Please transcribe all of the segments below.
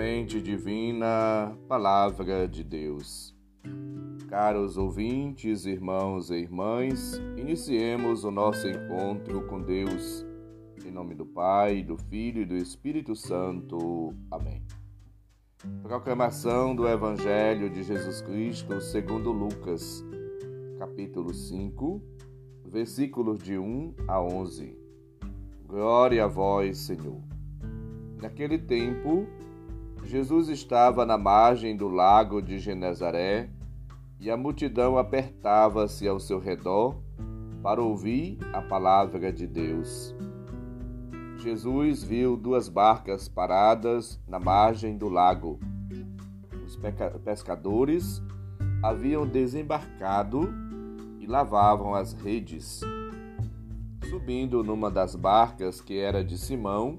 Semente Divina, Palavra de Deus. Caros ouvintes, irmãos e irmãs, iniciemos o nosso encontro com Deus. Em nome do Pai, do Filho e do Espírito Santo. Amém. Proclamação do Evangelho de Jesus Cristo segundo Lucas, capítulo 5, versículos de 1 a 11. Glória a vós, Senhor. Naquele tempo, Jesus estava na margem do lago de Genezaré e a multidão apertava-se ao seu redor para ouvir a palavra de Deus. Jesus viu duas barcas paradas na margem do lago. Os pescadores haviam desembarcado e lavavam as redes. Subindo numa das barcas que era de Simão,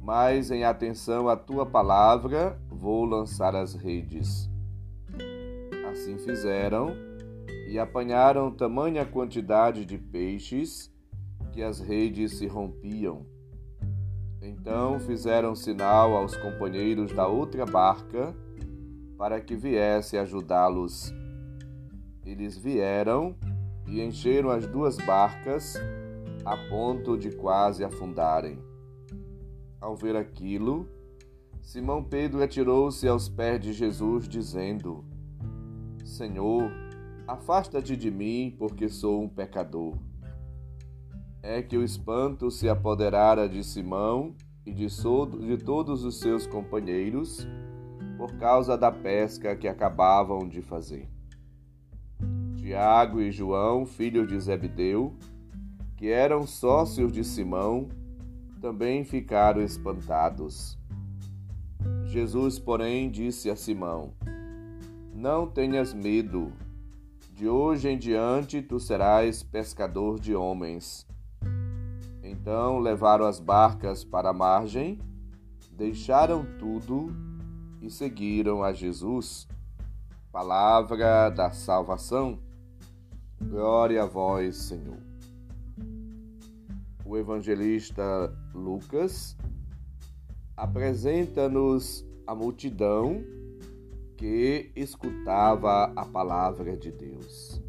mas em atenção à tua palavra vou lançar as redes. Assim fizeram e apanharam tamanha quantidade de peixes que as redes se rompiam. Então fizeram sinal aos companheiros da outra barca para que viesse ajudá-los. Eles vieram e encheram as duas barcas a ponto de quase afundarem. Ao ver aquilo, Simão Pedro atirou-se aos pés de Jesus, dizendo: Senhor, afasta-te de mim, porque sou um pecador. É que o espanto se apoderara de Simão e de, de todos os seus companheiros por causa da pesca que acabavam de fazer. Tiago e João, filhos de Zebedeu, que eram sócios de Simão, também ficaram espantados. Jesus, porém, disse a Simão: Não tenhas medo, de hoje em diante tu serás pescador de homens. Então levaram as barcas para a margem, deixaram tudo e seguiram a Jesus. Palavra da salvação. Glória a vós, Senhor o evangelista Lucas apresenta-nos a multidão que escutava a palavra de Deus.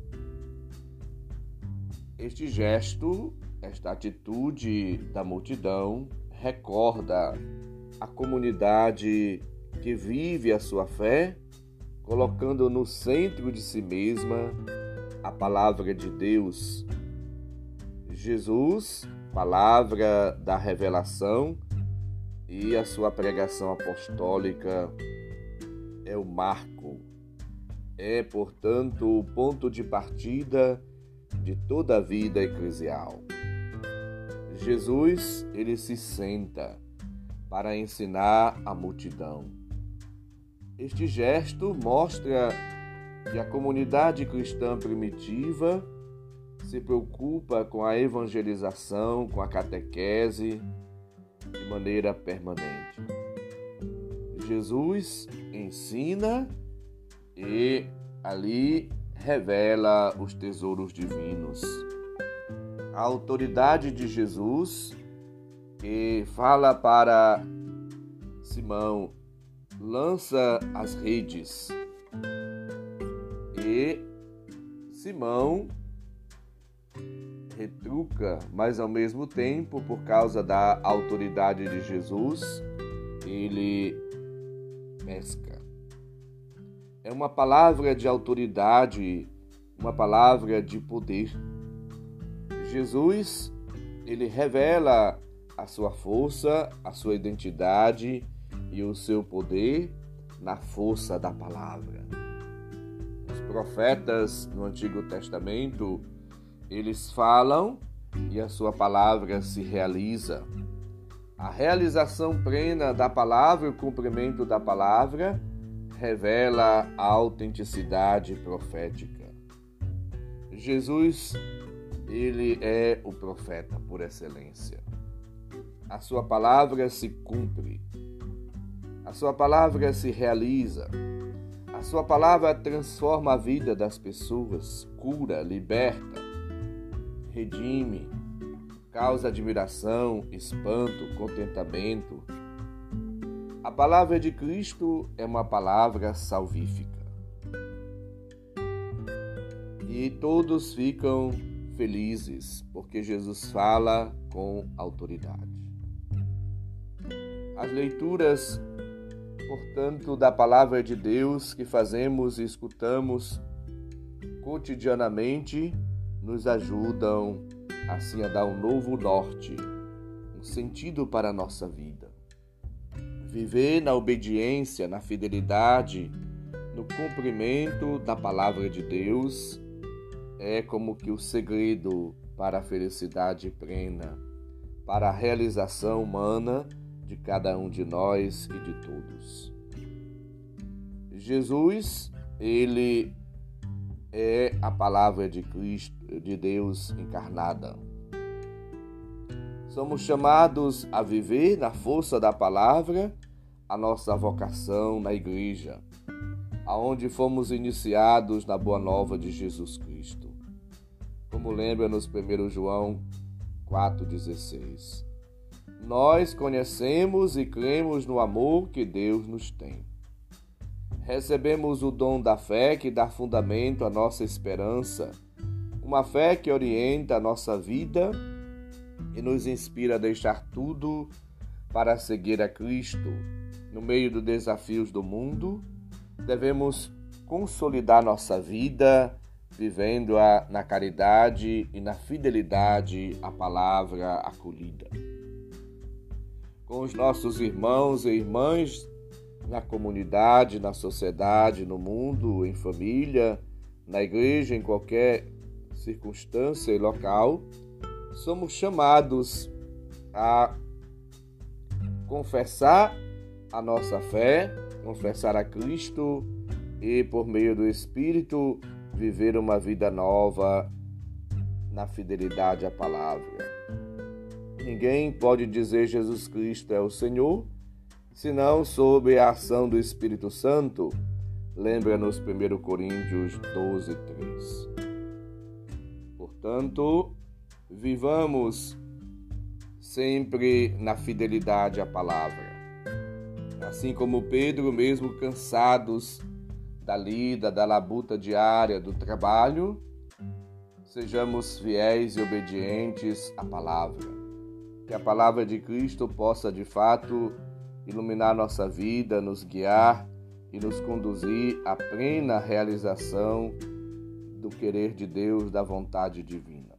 Este gesto, esta atitude da multidão recorda a comunidade que vive a sua fé, colocando no centro de si mesma a palavra de Deus. Jesus palavra da revelação e a sua pregação apostólica é o marco, é, portanto, o ponto de partida de toda a vida eclesial. Jesus, ele se senta para ensinar a multidão. Este gesto mostra que a comunidade cristã primitiva se preocupa com a evangelização, com a catequese de maneira permanente. Jesus ensina e ali revela os tesouros divinos. A autoridade de Jesus que fala para Simão, lança as redes. E Simão retruca, mas ao mesmo tempo, por causa da autoridade de Jesus, ele pesca. É uma palavra de autoridade, uma palavra de poder. Jesus, ele revela a sua força, a sua identidade e o seu poder na força da palavra. Os profetas no Antigo Testamento eles falam e a sua palavra se realiza. A realização plena da palavra e o cumprimento da palavra revela a autenticidade profética. Jesus, ele é o profeta por excelência. A sua palavra se cumpre. A sua palavra se realiza. A sua palavra transforma a vida das pessoas, cura, liberta, redime, causa admiração, espanto, contentamento. A palavra de Cristo é uma palavra salvífica. E todos ficam felizes porque Jesus fala com autoridade. As leituras, portanto, da palavra de Deus que fazemos e escutamos cotidianamente nos ajudam assim a dar um novo norte, um sentido para a nossa vida. Viver na obediência, na fidelidade, no cumprimento da palavra de Deus é como que o segredo para a felicidade plena, para a realização humana de cada um de nós e de todos. Jesus, ele é a palavra de Cristo, de Deus encarnada. Somos chamados a viver na força da palavra a nossa vocação na igreja, aonde fomos iniciados na boa nova de Jesus Cristo. Como lembra nos 1 João 4,16. Nós conhecemos e cremos no amor que Deus nos tem recebemos o dom da fé que dá fundamento à nossa esperança, uma fé que orienta a nossa vida e nos inspira a deixar tudo para seguir a Cristo. No meio dos desafios do mundo, devemos consolidar nossa vida vivendo-a na caridade e na fidelidade à palavra acolhida. Com os nossos irmãos e irmãs na comunidade, na sociedade, no mundo, em família, na igreja, em qualquer circunstância e local, somos chamados a confessar a nossa fé, confessar a Cristo e, por meio do Espírito, viver uma vida nova na fidelidade à palavra. Ninguém pode dizer Jesus Cristo é o Senhor senão sob a ação do Espírito Santo. Lembra-nos 1 Coríntios 12, 3. Portanto, vivamos sempre na fidelidade à palavra. Assim como Pedro, mesmo cansados da lida, da labuta diária, do trabalho, sejamos fiéis e obedientes à palavra. Que a palavra de Cristo possa de fato iluminar nossa vida, nos guiar e nos conduzir à plena realização querer de Deus, da vontade divina.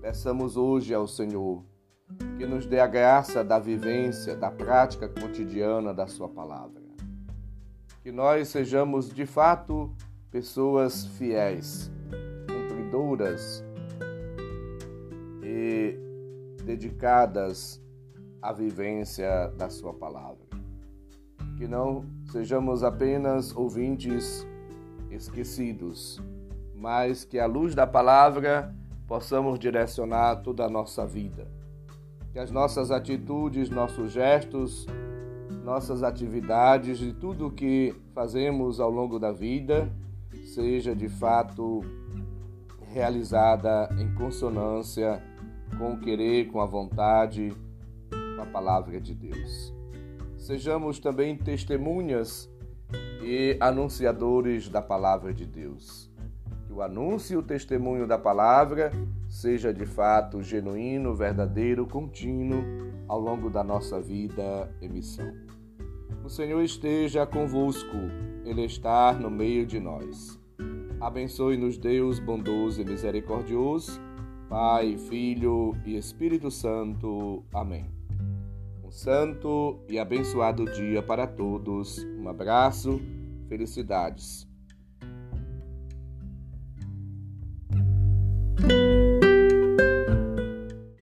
Peçamos hoje ao Senhor que nos dê a graça da vivência, da prática cotidiana da Sua palavra. Que nós sejamos de fato pessoas fiéis, cumpridoras e dedicadas a vivência da Sua palavra. Que não sejamos apenas ouvintes esquecidos, mas que à luz da palavra possamos direcionar toda a nossa vida. Que as nossas atitudes, nossos gestos, nossas atividades e tudo o que fazemos ao longo da vida seja de fato realizada em consonância com o querer, com a vontade a palavra de Deus. Sejamos também testemunhas e anunciadores da palavra de Deus. Que o anúncio e o testemunho da palavra seja de fato genuíno, verdadeiro, contínuo ao longo da nossa vida e missão. O Senhor esteja convosco, Ele está no meio de nós. Abençoe-nos, Deus bondoso e misericordioso, Pai, Filho e Espírito Santo. Amém. Um santo e abençoado dia para todos. Um abraço, felicidades.